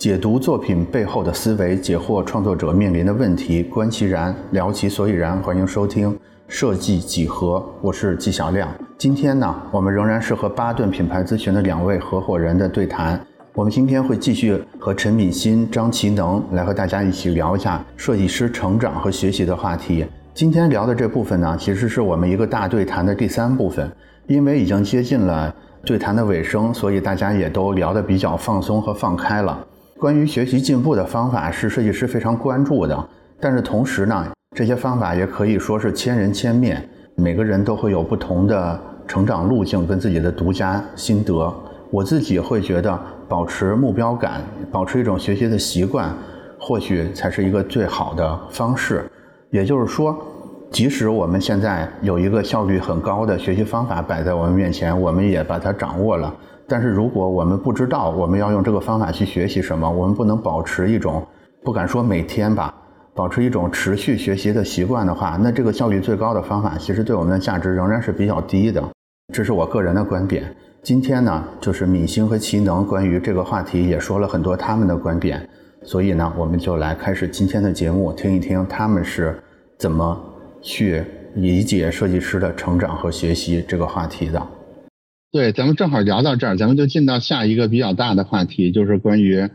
解读作品背后的思维，解惑创作者面临的问题，观其然，聊其所以然。欢迎收听设计几何，我是纪晓亮。今天呢，我们仍然是和巴顿品牌咨询的两位合伙人的对谈。我们今天会继续和陈敏欣、张其能来和大家一起聊一下设计师成长和学习的话题。今天聊的这部分呢，其实是我们一个大对谈的第三部分，因为已经接近了对谈的尾声，所以大家也都聊得比较放松和放开了。关于学习进步的方法是设计师非常关注的，但是同时呢，这些方法也可以说是千人千面，每个人都会有不同的成长路径跟自己的独家心得。我自己会觉得，保持目标感，保持一种学习的习惯，或许才是一个最好的方式。也就是说，即使我们现在有一个效率很高的学习方法摆在我们面前，我们也把它掌握了。但是如果我们不知道我们要用这个方法去学习什么，我们不能保持一种不敢说每天吧，保持一种持续学习的习惯的话，那这个效率最高的方法，其实对我们的价值仍然是比较低的。这是我个人的观点。今天呢，就是敏星和奇能关于这个话题也说了很多他们的观点，所以呢，我们就来开始今天的节目，听一听他们是怎么去理解设计师的成长和学习这个话题的。对，咱们正好聊到这儿，咱们就进到下一个比较大的话题，就是关于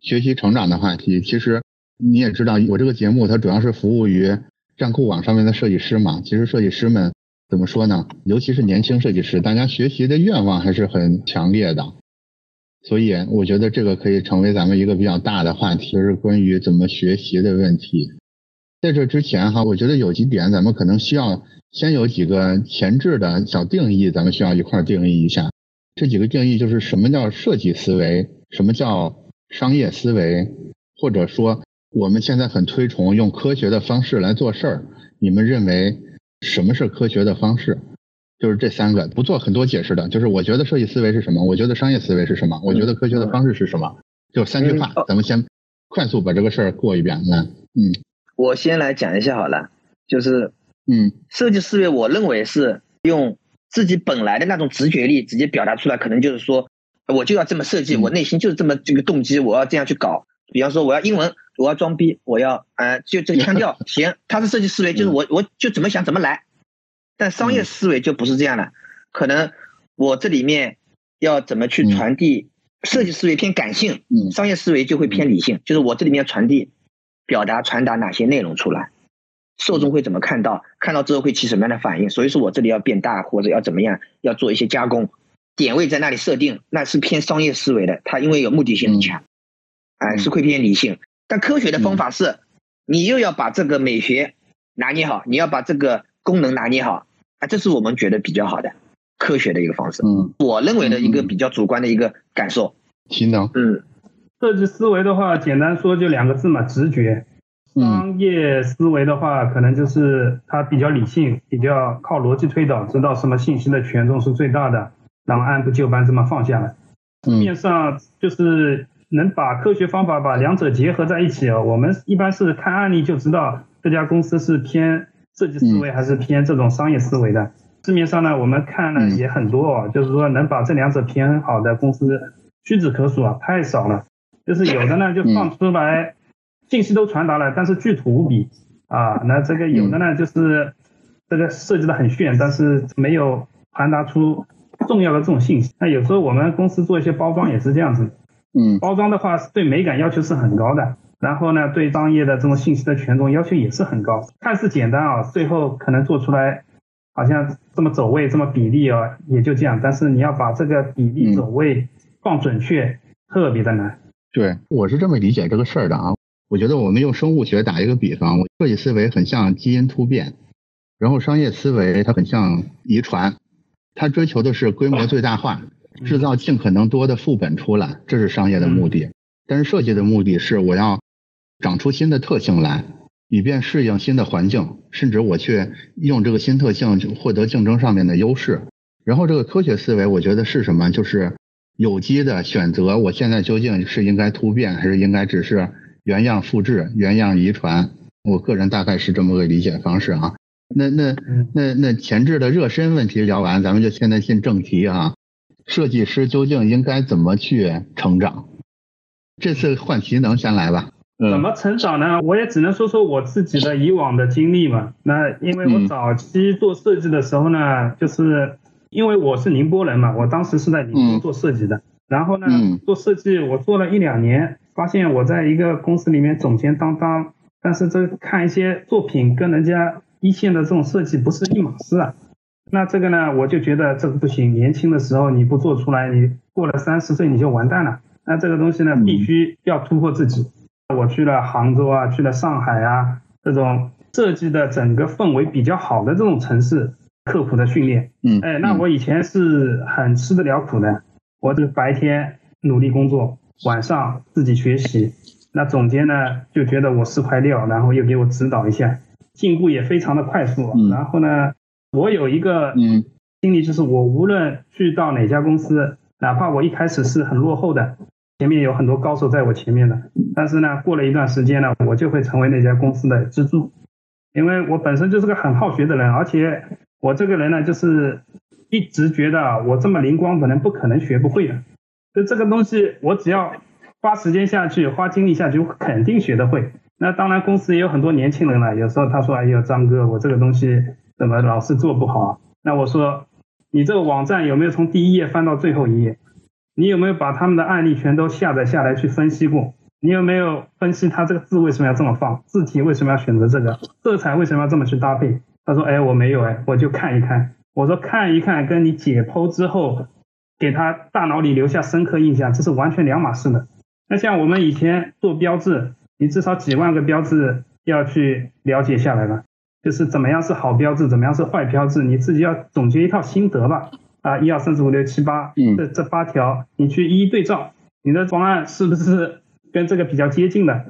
学习成长的话题。其实你也知道，我这个节目它主要是服务于站酷网上面的设计师嘛。其实设计师们怎么说呢？尤其是年轻设计师，大家学习的愿望还是很强烈的。所以我觉得这个可以成为咱们一个比较大的话题，就是关于怎么学习的问题。在这之前哈，我觉得有几点咱们可能需要。先有几个前置的小定义，咱们需要一块定义一下。这几个定义就是什么叫设计思维，什么叫商业思维，或者说我们现在很推崇用科学的方式来做事儿。你们认为什么是科学的方式？就是这三个，不做很多解释的。就是我觉得设计思维是什么，我觉得商业思维是什么，我觉得科学的方式是什么，就三句话，咱们先快速把这个事儿过一遍。来，嗯，我先来讲一下好了，就是。嗯，设计思维，我认为是用自己本来的那种直觉力直接表达出来，可能就是说，我就要这么设计，我内心就是这么这个动机，我要这样去搞。比方说，我要英文，我要装逼，我要，呃，就这个腔调 行。他是设计思维，就是我我就怎么想怎么来。但商业思维就不是这样了，可能我这里面要怎么去传递？设计思维偏感性，商业思维就会偏理性，就是我这里面传递、表达、传达哪些内容出来。受众会怎么看到？看到之后会起什么样的反应？所以说我这里要变大，或者要怎么样，要做一些加工，点位在那里设定，那是偏商业思维的，它因为有目的性很强，哎，是会偏理性。但科学的方法是，你又要把这个美学拿捏好，你要把这个功能拿捏好，啊，这是我们觉得比较好的科学的一个方式。嗯，我认为的一个比较主观的一个感受。行的。嗯，设计思维的话，简单说就两个字嘛，直觉。商业思维的话，可能就是它比较理性，比较靠逻辑推导，知道什么信息的权重是最大的，然后按部就班这么放下来。面上就是能把科学方法把两者结合在一起啊。我们一般是看案例就知道这家公司是偏设计思维还是偏这种商业思维的。市面上呢，我们看了也很多啊，就是说能把这两者平衡好的公司屈指可数啊，太少了。就是有的呢就放出来。信息都传达了，但是巨土无比啊！那这个有的呢，就是这个设计的很炫，但是没有传达出重要的这种信息。那有时候我们公司做一些包装也是这样子，嗯，包装的话对美感要求是很高的，然后呢，对商业的这种信息的权重要求也是很高。看似简单啊，最后可能做出来好像这么走位、这么比例啊，也就这样。但是你要把这个比例走位放准确，特别的难。对，我是这么理解这个事儿的啊。我觉得我们用生物学打一个比方，设计思维很像基因突变，然后商业思维它很像遗传，它追求的是规模最大化，制造尽可能多的副本出来，这是商业的目的。但是设计的目的是我要长出新的特性来，以便适应新的环境，甚至我去用这个新特性获得竞争上面的优势。然后这个科学思维，我觉得是什么？就是有机的选择，我现在究竟是应该突变，还是应该只是？原样复制，原样遗传，我个人大概是这么个理解方式啊。那那那那前置的热身问题聊完，咱们就现在进正题啊。设计师究竟应该怎么去成长？这次换题能先来吧？怎么成长呢？我也只能说说我自己的以往的经历嘛。那因为我早期做设计的时候呢，就是因为我是宁波人嘛，我当时是在宁波做设计的。然后呢，做设计我做了一两年，发现我在一个公司里面总监当当，但是这看一些作品跟人家一线的这种设计不是一码事啊。那这个呢，我就觉得这个不行。年轻的时候你不做出来，你过了三十岁你就完蛋了。那这个东西呢，必须要突破自己。我去了杭州啊，去了上海啊，这种设计的整个氛围比较好的这种城市，刻苦的训练。嗯，哎，那我以前是很吃得了苦的。我这个白天努力工作，晚上自己学习。那总监呢就觉得我是块料，然后又给我指导一下，进步也非常的快速。然后呢，我有一个嗯心理就是，我无论去到哪家公司，哪怕我一开始是很落后的。前面有很多高手在我前面的，但是呢，过了一段时间呢，我就会成为那家公司的支柱，因为我本身就是个很好学的人，而且我这个人呢，就是一直觉得我这么灵光，本人不可能学不会的，就这个东西，我只要花时间下去，花精力下去，我肯定学得会。那当然，公司也有很多年轻人了，有时候他说：“哎呦，张哥，我这个东西怎么老是做不好啊？”那我说：“你这个网站有没有从第一页翻到最后一页？”你有没有把他们的案例全都下载下来去分析过？你有没有分析他这个字为什么要这么放？字体为什么要选择这个？色彩为什么要这么去搭配？他说：哎，我没有哎，我就看一看。我说看一看，跟你解剖之后给他大脑里留下深刻印象，这是完全两码事的。那像我们以前做标志，你至少几万个标志要去了解下来了，就是怎么样是好标志，怎么样是坏标志，你自己要总结一套心得吧。啊，一二三四五六七八，这这八条，你去一一对照，你的方案是不是跟这个比较接近的？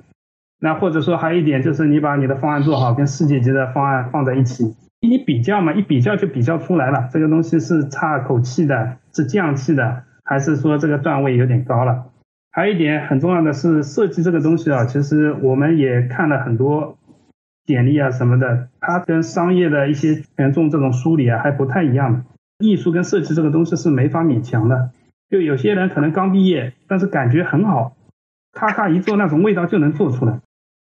那或者说还有一点就是，你把你的方案做好，跟世界级的方案放在一起，一比较嘛，一比较就比较出来了，这个东西是差口气的，是降气的，还是说这个段位有点高了？还有一点很重要的是，设计这个东西啊，其实我们也看了很多简历啊什么的，它跟商业的一些权重这种梳理啊还不太一样的。艺术跟设计这个东西是没法勉强的，就有些人可能刚毕业，但是感觉很好，咔咔一做那种味道就能做出来；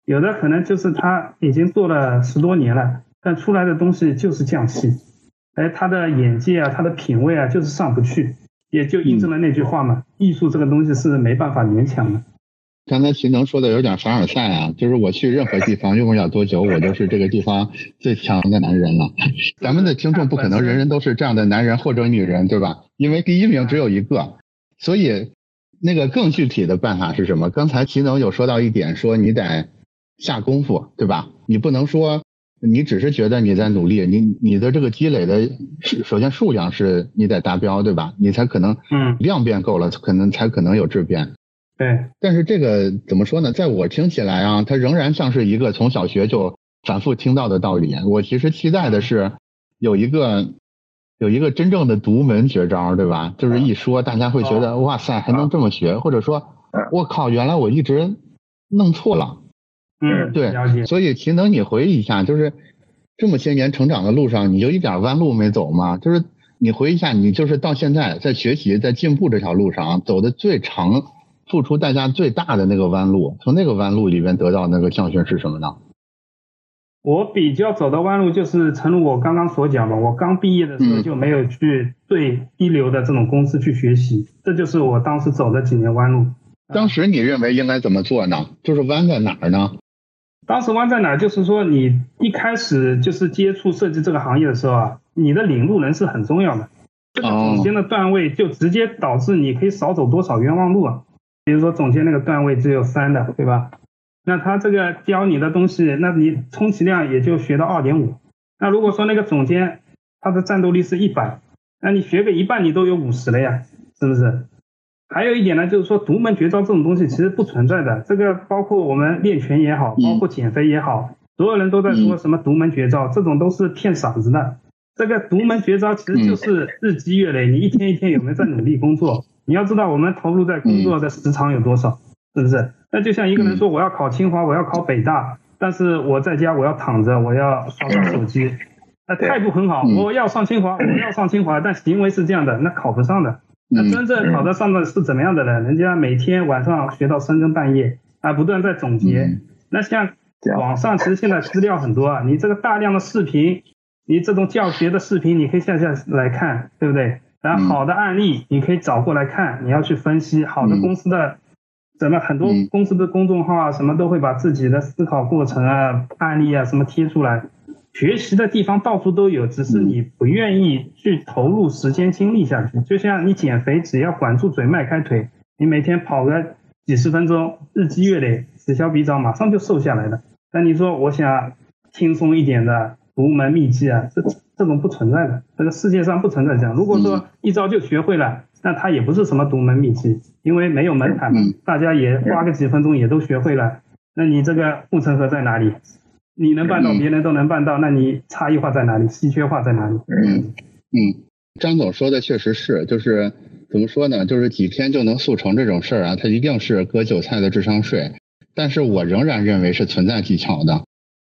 有的可能就是他已经做了十多年了，但出来的东西就是匠气，哎，他的眼界啊，他的品味啊，就是上不去，也就印证了那句话嘛：艺术这个东西是没办法勉强的。刚才秦能说的有点凡尔赛啊，就是我去任何地方用不了多久，我就是这个地方最强的男人了。咱们的听众不可能人人都是这样的男人或者女人，对吧？因为第一名只有一个，所以那个更具体的办法是什么？刚才秦能有说到一点，说你得下功夫，对吧？你不能说你只是觉得你在努力，你你的这个积累的首先数量是你得达标，对吧？你才可能嗯量变够了，可能才可能有质变。对，但是这个怎么说呢？在我听起来啊，它仍然像是一个从小学就反复听到的道理。我其实期待的是有一个有一个真正的独门绝招，对吧？就是一说大家会觉得哇塞，还能这么学，或者说我靠，原来我一直弄错了。嗯，对，所以秦能，你回忆一下，就是这么些年成长的路上，你就一点弯路没走吗？就是你回忆一下，你就是到现在在学习、在进步这条路上走的最长。付出代价最大的那个弯路，从那个弯路里边得到那个教训是什么呢？我比较走的弯路就是，诚如我刚刚所讲吧，我刚毕业的时候就没有去对一流的这种公司去学习，这就是我当时走的几年弯路。当时你认为应该怎么做呢？就是弯在哪儿呢？当时弯在哪儿？就是说你一开始就是接触设计这个行业的时候啊，你的领路人是很重要的。这个总监的段位就直接导致你可以少走多少冤枉路啊。比如说总监那个段位只有三的，对吧？那他这个教你的东西，那你充其量也就学到二点五。那如果说那个总监他的战斗力是一百，那你学个一半你都有五十了呀，是不是？还有一点呢，就是说独门绝招这种东西其实不存在的。这个包括我们练拳也好，包括减肥也好，所有人都在说什么独门绝招，这种都是骗傻子的。这个独门绝招其实就是日积月累，你一天一天有没有在努力工作？你要知道我们投入在工作的时长有多少，是不是？那就像一个人说我要考清华，我要考北大，但是我在家我要躺着，我要刷刷手机，那态度很好，我要上清华，我要上清华，但行为是这样的，那考不上的。那真正考得上的是怎么样的人？人家每天晚上学到深更半夜啊，不断在总结。那像网上其实现在资料很多啊，你这个大量的视频，你这种教学的视频，你可以下下来看，对不对？然后好的案例你可以找过来看，你要去分析好的公司的，怎么很多公司的公众号啊，什么都会把自己的思考过程啊、案例啊什么贴出来。学习的地方到处都有，只是你不愿意去投入时间精力下去。就像你减肥，只要管住嘴、迈开腿，你每天跑个几十分钟，日积月累，此消彼长，马上就瘦下来了。但你说我想轻松一点的独门秘籍啊，这这种不存在的，这个世界上不存在这样。如果说一招就学会了，那它也不是什么独门秘籍，因为没有门槛嘛，大家也花个几分钟也都学会了。那你这个护城河在哪里？你能办到，别人都能办到，那你差异化在哪里？稀缺化在哪里？嗯嗯，张总说的确实是，就是怎么说呢？就是几天就能速成这种事儿啊，它一定是割韭菜的智商税。但是我仍然认为是存在技巧的。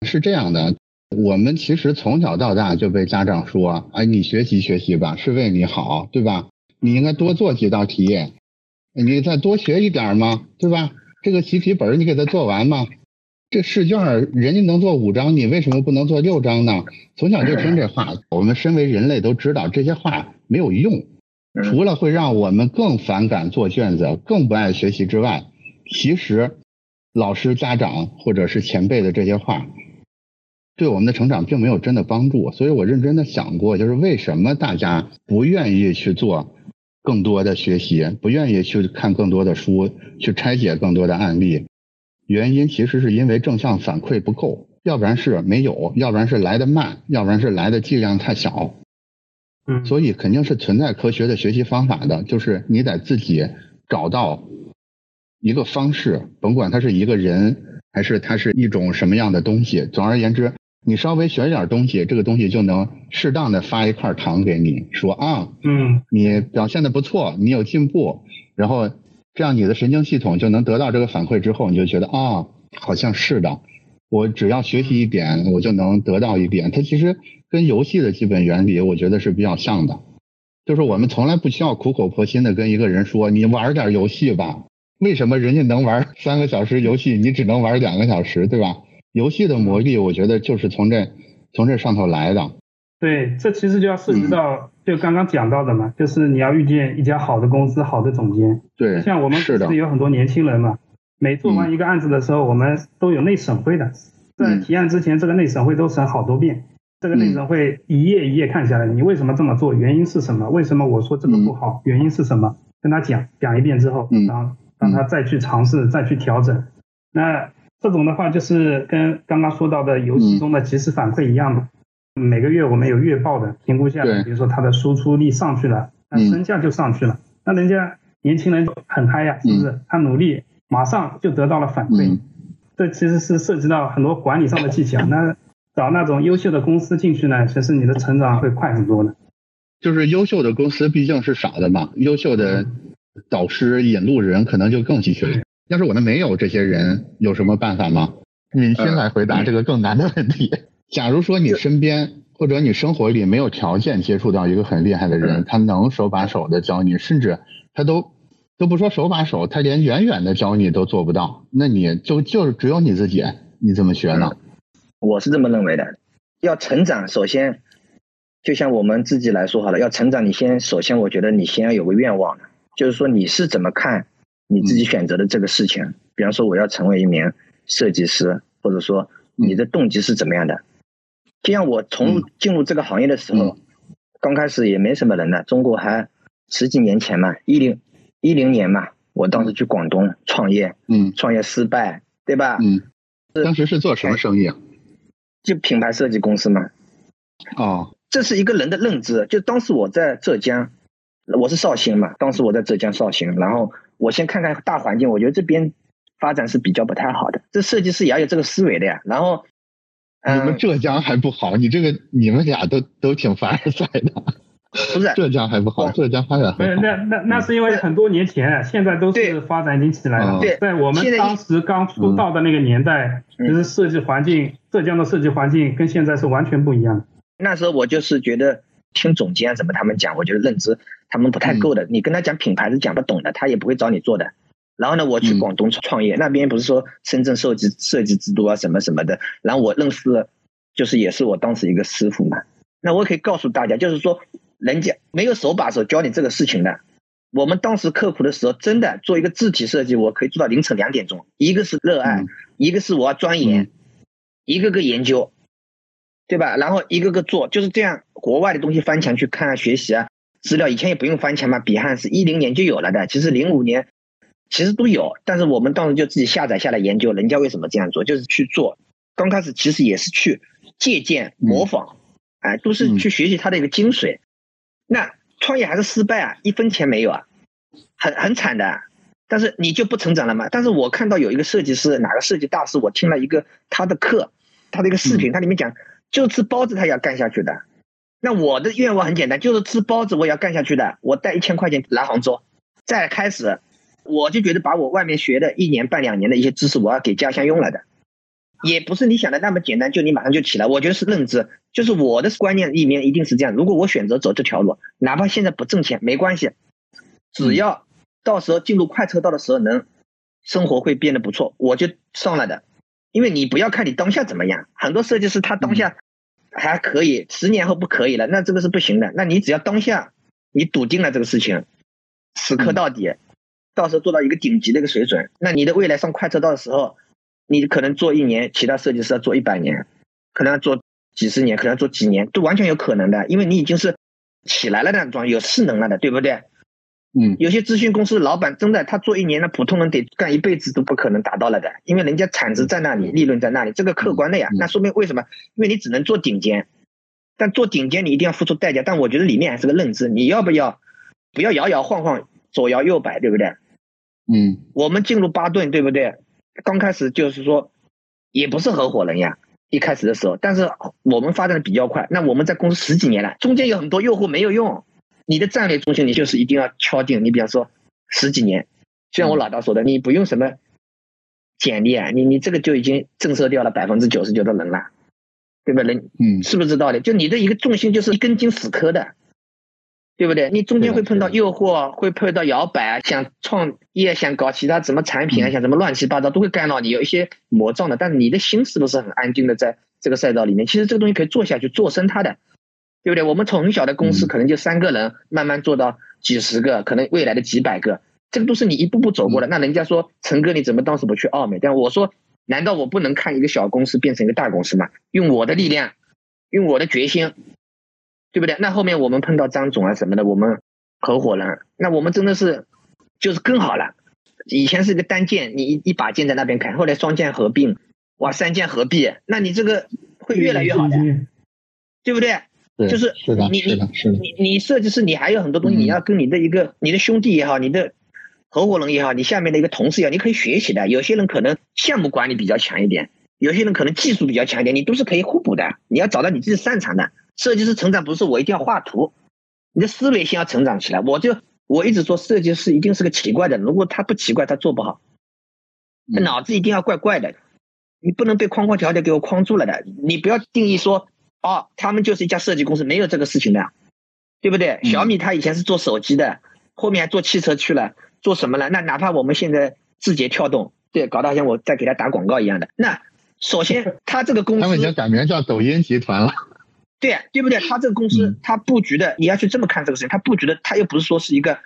是这样的，我们其实从小到大就被家长说，哎，你学习学习吧，是为你好，对吧？你应该多做几道题，你再多学一点嘛，对吧？这个习题本你给他做完嘛。这试卷人家能做五张，你为什么不能做六张呢？从小就听这话，我们身为人类都知道这些话没有用，除了会让我们更反感做卷子、更不爱学习之外，其实老师、家长或者是前辈的这些话，对我们的成长并没有真的帮助。所以我认真的想过，就是为什么大家不愿意去做更多的学习，不愿意去看更多的书，去拆解更多的案例。原因其实是因为正向反馈不够，要不然是没有，要不然是来的慢，要不然是来的剂量太小。嗯，所以肯定是存在科学的学习方法的，就是你得自己找到一个方式，甭管它是一个人，还是它是一种什么样的东西。总而言之，你稍微学一点东西，这个东西就能适当的发一块糖给你，说啊，嗯，你表现的不错，你有进步，然后。这样你的神经系统就能得到这个反馈之后，你就觉得啊，好像是的，我只要学习一点，我就能得到一点。它其实跟游戏的基本原理，我觉得是比较像的。就是我们从来不需要苦口婆心的跟一个人说，你玩点游戏吧。为什么人家能玩三个小时游戏，你只能玩两个小时，对吧？游戏的魔力，我觉得就是从这从这上头来的。对，这其实就要涉及到。就刚刚讲到的嘛，就是你要遇见一家好的公司、好的总监。对，像我们是是有很多年轻人嘛，每做完一个案子的时候，我们都有内审会的，在提案之前，这个内审会都审好多遍。这个内审会一页一页看下来，你为什么这么做？原因是什么？为什么我说这个不好？原因是什么？跟他讲讲一遍之后，然后让他再去尝试、再去调整。那这种的话，就是跟刚刚说到的游戏中的及时反馈一样的。每个月我们有月报的评估下来，比如说他的输出力上去了，那身价就上去了。那人家年轻人很嗨呀，是不是？他努力，马上就得到了反馈。这其实是涉及到很多管理上的技巧。那找那种优秀的公司进去呢，其实你的成长会快很多的。就是优秀的公司毕竟是少的嘛，优秀的导师引路人可能就更稀缺。要是我们没有这些人，有什么办法吗？你先来回答这个更难的问题。假如说你身边或者你生活里没有条件接触到一个很厉害的人，他能手把手的教你，甚至他都都不说手把手，他连远远的教你都做不到，那你就就只有你自己，你怎么学呢？我是这么认为的，要成长，首先就像我们自己来说好了，要成长，你先首先我觉得你先要有个愿望，就是说你是怎么看你自己选择的这个事情，比方说我要成为一名设计师，或者说你的动机是怎么样的？就像我从进入这个行业的时候，刚开始也没什么人的，中国还十几年前嘛，一零一零年嘛，我当时去广东创业，嗯，创业失败，对吧？嗯，当时是做什么生意啊？就品牌设计公司嘛。哦，这是一个人的认知。就当时我在浙江，我是绍兴嘛，当时我在浙江绍兴，然后我先看看大环境，我觉得这边发展是比较不太好的。这设计师也要有这个思维的呀，然后。你们浙江还不好，你这个你们俩都都挺凡尔赛的。不是浙江还不好，浙江发展很好。那那那是因为很多年前，现在都是发展已经起来了。对，在我们当时刚出道的那个年代，就是设计环境，浙江的设计环境跟现在是完全不一样的。那时候我就是觉得听总监怎么他们讲，我觉得认知他们不太够的。你跟他讲品牌是讲不懂的，他也不会找你做的。然后呢，我去广东创业，那边不是说深圳设计设计之都啊什么什么的。然后我认识，就是也是我当时一个师傅嘛。那我可以告诉大家，就是说人家没有手把手教你这个事情的。我们当时刻苦的时候，真的做一个字体设计，我可以做到凌晨两点钟。一个是热爱，一个是我要钻研，一个个研究，对吧？然后一个个做，就是这样。国外的东西翻墙去看啊学习啊，资料以前也不用翻墙嘛。比汉是一零年就有了的，其实零五年其实都有，但是我们当时就自己下载下来研究，人家为什么这样做，就是去做。刚开始其实也是去借鉴模仿，哎，都是去学习他的一个精髓。那。创业还是失败啊，一分钱没有啊，很很惨的。但是你就不成长了嘛？但是我看到有一个设计师，哪个设计大师，我听了一个他的课，他的一个视频，他里面讲，就吃包子他也要干下去的。那我的愿望很简单，就是吃包子我也要干下去的。我带一千块钱来杭州，再开始，我就觉得把我外面学的一年半两年的一些知识，我要给家乡用了的。也不是你想的那么简单，就你马上就起来。我觉得是认知，就是我的观念里面一定是这样。如果我选择走这条路，哪怕现在不挣钱没关系，只要到时候进入快车道的时候能生活会变得不错，我就上了的。因为你不要看你当下怎么样，很多设计师他当下还可以，十年后不可以了，那这个是不行的。那你只要当下你笃定了这个事情，死磕到底，到时候做到一个顶级的一个水准，那你的未来上快车道的时候。你可能做一年，其他设计师要做一百年，可能要做几十年，可能要做几年，都完全有可能的，因为你已经是起来了那种有势能了的，对不对？嗯，有些咨询公司老板真的，他做一年，那普通人得干一辈子都不可能达到了的，因为人家产值在那里，利润在那里，这个客观的呀。那说明为什么？因为你只能做顶尖，但做顶尖你一定要付出代价。但我觉得里面还是个认知，你要不要不要摇摇晃晃，左摇右摆，对不对？嗯，我们进入巴顿，对不对？刚开始就是说，也不是合伙人呀，一开始的时候，但是我们发展的比较快。那我们在公司十几年了，中间有很多诱惑没有用。你的战略中心，你就是一定要敲定。你比方说十几年，就像我老大说的，你不用什么简历啊，你你这个就已经震慑掉了百分之九十九的人了，对吧？人，嗯，是不是这道理？就你的一个重心就是一根筋死磕的。对不对？你中间会碰到诱惑，会碰到摇摆，想创业，想搞其他什么产品啊，想什么乱七八糟都会干扰你，有一些魔障的。但是你的心是不是很安静的在这个赛道里面？其实这个东西可以做下去，做深它的，对不对？我们从小的公司可能就三个人，慢慢做到几十个，可能未来的几百个，这个都是你一步步走过的。那人家说陈哥你怎么当时不去奥美？但我说难道我不能看一个小公司变成一个大公司吗？用我的力量，用我的决心。对不对？那后面我们碰到张总啊什么的，我们合伙人，那我们真的是就是更好了。以前是一个单件，你一一把剑在那边砍，后来双剑合并，哇，三剑合璧，那你这个会越来越好的，对不对？就是你你你你设计师，你还有很多东西，你要跟你的一个你的兄弟也好，你的合伙人也好，你下面的一个同事也好，你可以学习的。有些人可能项目管理比较强一点，有些人可能技术比较强一点，你都是可以互补的。你要找到你自己擅长的。设计师成长不是我一定要画图，你的思维先要成长起来。我就我一直说，设计师一定是个奇怪的，如果他不奇怪，他做不好。他脑子一定要怪怪的，你不能被框框条条给我框住了的。你不要定义说，哦，他们就是一家设计公司，没有这个事情的，对不对？小米他以前是做手机的，后面还做汽车去了，做什么了？那哪怕我们现在字节跳动，对，搞得好像我在给他打广告一样的。那首先 他这个公司，他们已经改名叫抖音集团了。对对不对？他这个公司，他布局的，你要去这么看这个事情。他布局的，他又不是说是一个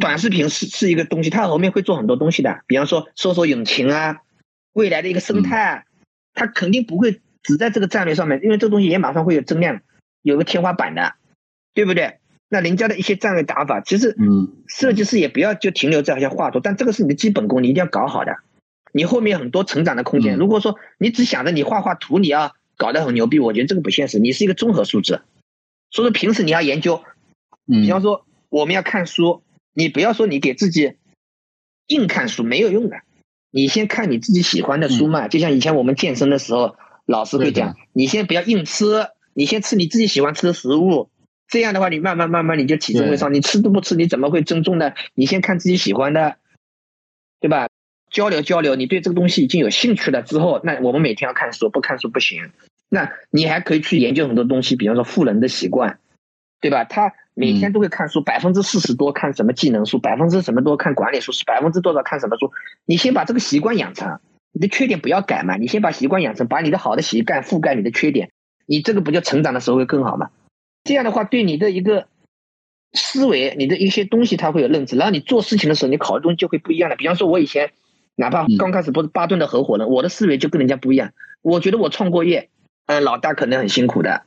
短视频，是是一个东西。他后面会做很多东西的，比方说搜索引擎啊，未来的一个生态，他肯定不会只在这个战略上面，因为这个东西也马上会有增量，有个天花板的，对不对？那人家的一些战略打法，其实，嗯，设计师也不要就停留在好像画图，但这个是你的基本功，你一定要搞好的。你后面很多成长的空间。如果说你只想着你画画图，你要。搞得很牛逼，我觉得这个不现实。你是一个综合素质，所以说平时你要研究，比方说我们要看书，你不要说你给自己硬看书没有用的，你先看你自己喜欢的书嘛。就像以前我们健身的时候，老师会讲，你先不要硬吃，你先吃你自己喜欢吃的食物，这样的话你慢慢慢慢你就体重会上。你吃都不吃，你怎么会增重呢？你先看自己喜欢的，对吧？交流交流，你对这个东西已经有兴趣了之后，那我们每天要看书，不看书不行。那你还可以去研究很多东西，比方说富人的习惯，对吧？他每天都会看书，百分之四十多看什么技能书，百分之什么多看管理书，是百分之多少看什么书？你先把这个习惯养成，你的缺点不要改嘛，你先把习惯养成，把你的好的习惯覆盖你的缺点，你这个不就成长的时候会更好吗？这样的话，对你的一个思维，你的一些东西，他会有认知，然后你做事情的时候，你考虑东西就会不一样了。比方说，我以前哪怕刚开始不是巴顿的合伙人，我的思维就跟人家不一样。我觉得我创过业，嗯，老大可能很辛苦的。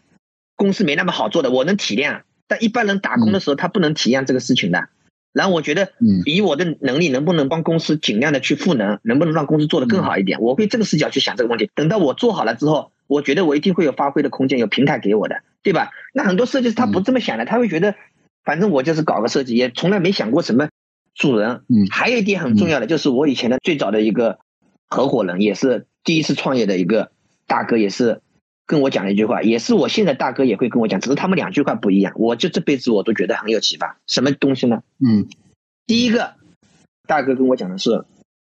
公司没那么好做的，我能体谅，但一般人打工的时候他不能体谅这个事情的。然后我觉得，以我的能力，能不能帮公司尽量的去赋能，能不能让公司做得更好一点？我会这个视角去想这个问题。等到我做好了之后，我觉得我一定会有发挥的空间，有平台给我的，对吧？那很多设计师他不这么想的，他会觉得，反正我就是搞个设计，也从来没想过什么主人。嗯，还有一点很重要的就是我以前的最早的一个合伙人，也是第一次创业的一个大哥，也是。跟我讲了一句话，也是我现在大哥也会跟我讲，只是他们两句话不一样。我就这辈子我都觉得很有启发。什么东西呢？嗯，第一个，大哥跟我讲的是，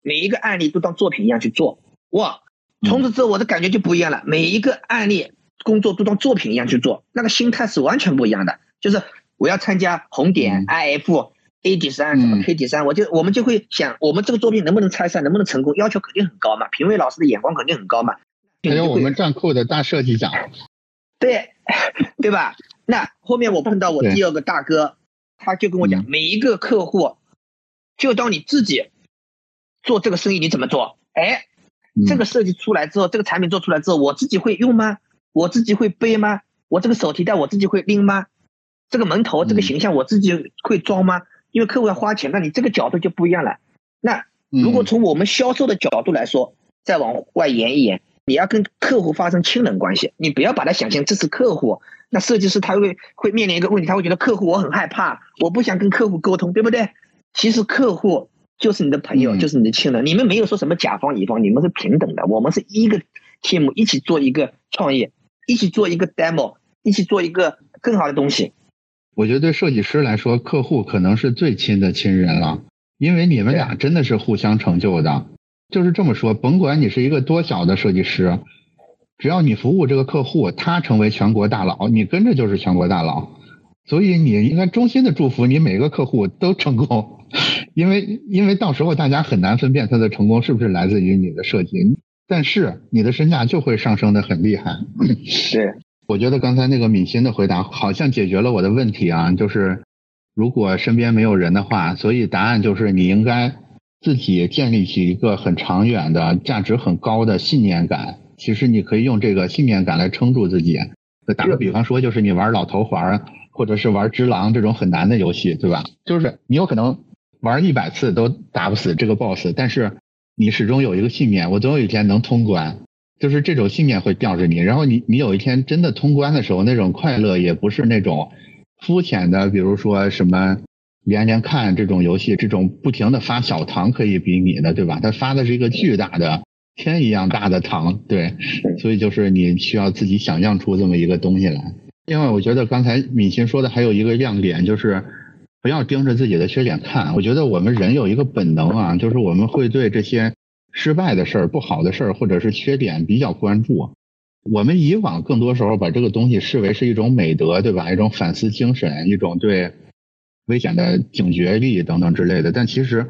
每一个案例都当作品一样去做。哇，从此之后我的感觉就不一样了。每一个案例工作都当作品一样去做，那个心态是完全不一样的。就是我要参加红点、IF、A 底三什么 K 底三，我就我们就会想，我们这个作品能不能拆散，能不能成功，要求肯定很高嘛。评委老师的眼光肯定很高嘛。还有我们站库的大设计奖，对，对吧？那后面我碰到我第二个大哥，他就跟我讲，每一个客户，就当你自己做这个生意，你怎么做？哎，这个设计出来之后，这个产品做出来之后，我自己会用吗？我自己会背吗？我这个手提袋我自己会拎吗？这个门头这个形象我自己会装吗？因为客户要花钱，那你这个角度就不一样了。那如果从我们销售的角度来说，再往外延一延。你要跟客户发生亲人关系，你不要把他想象这是客户。那设计师他会会面临一个问题，他会觉得客户我很害怕，我不想跟客户沟通，对不对？其实客户就是你的朋友，就是你的亲人。你们没有说什么甲方乙方，你们是平等的。我们是一个 team 一起做一个创业，一起做一个 demo，一起做一个更好的东西。我觉得对设计师来说，客户可能是最亲的亲人了，因为你们俩真的是互相成就的。就是这么说，甭管你是一个多小的设计师，只要你服务这个客户，他成为全国大佬，你跟着就是全国大佬。所以你应该衷心的祝福你每个客户都成功，因为因为到时候大家很难分辨他的成功是不是来自于你的设计，但是你的身价就会上升的很厉害。是，我觉得刚才那个敏欣的回答好像解决了我的问题啊，就是如果身边没有人的话，所以答案就是你应该。自己建立起一个很长远的、价值很高的信念感，其实你可以用这个信念感来撑住自己。打个比方说，就是你玩老头环，或者是玩只狼这种很难的游戏，对吧？就是你有可能玩一百次都打不死这个 boss，但是你始终有一个信念，我总有一天能通关。就是这种信念会吊着你，然后你你有一天真的通关的时候，那种快乐也不是那种肤浅的，比如说什么。连连看这种游戏，这种不停的发小糖可以比拟的，对吧？它发的是一个巨大的天一样大的糖，对，所以就是你需要自己想象出这么一个东西来。另外，我觉得刚才敏欣说的还有一个亮点，就是不要盯着自己的缺点看。我觉得我们人有一个本能啊，就是我们会对这些失败的事儿、不好的事儿或者是缺点比较关注。我们以往更多时候把这个东西视为是一种美德，对吧？一种反思精神，一种对。危险的警觉力等等之类的，但其实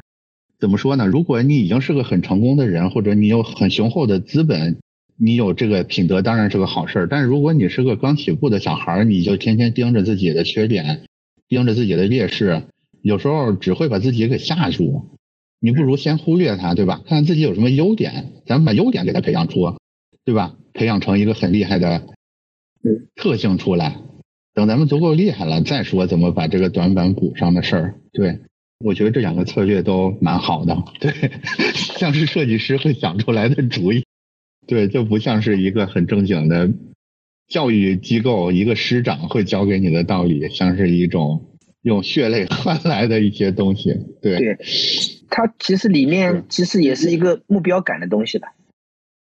怎么说呢？如果你已经是个很成功的人，或者你有很雄厚的资本，你有这个品德当然是个好事儿。但是如果你是个刚起步的小孩儿，你就天天盯着自己的缺点，盯着自己的劣势，有时候只会把自己给吓住。你不如先忽略它，对吧？看看自己有什么优点，咱们把优点给它培养出，对吧？培养成一个很厉害的特性出来。等咱们足够厉害了，再说怎么把这个短板补上的事儿。对，我觉得这两个策略都蛮好的。对，像是设计师会想出来的主意。对，就不像是一个很正经的教育机构一个师长会教给你的道理，像是一种用血泪 换来的一些东西。对，对，它其实里面其实也是一个目标感的东西吧，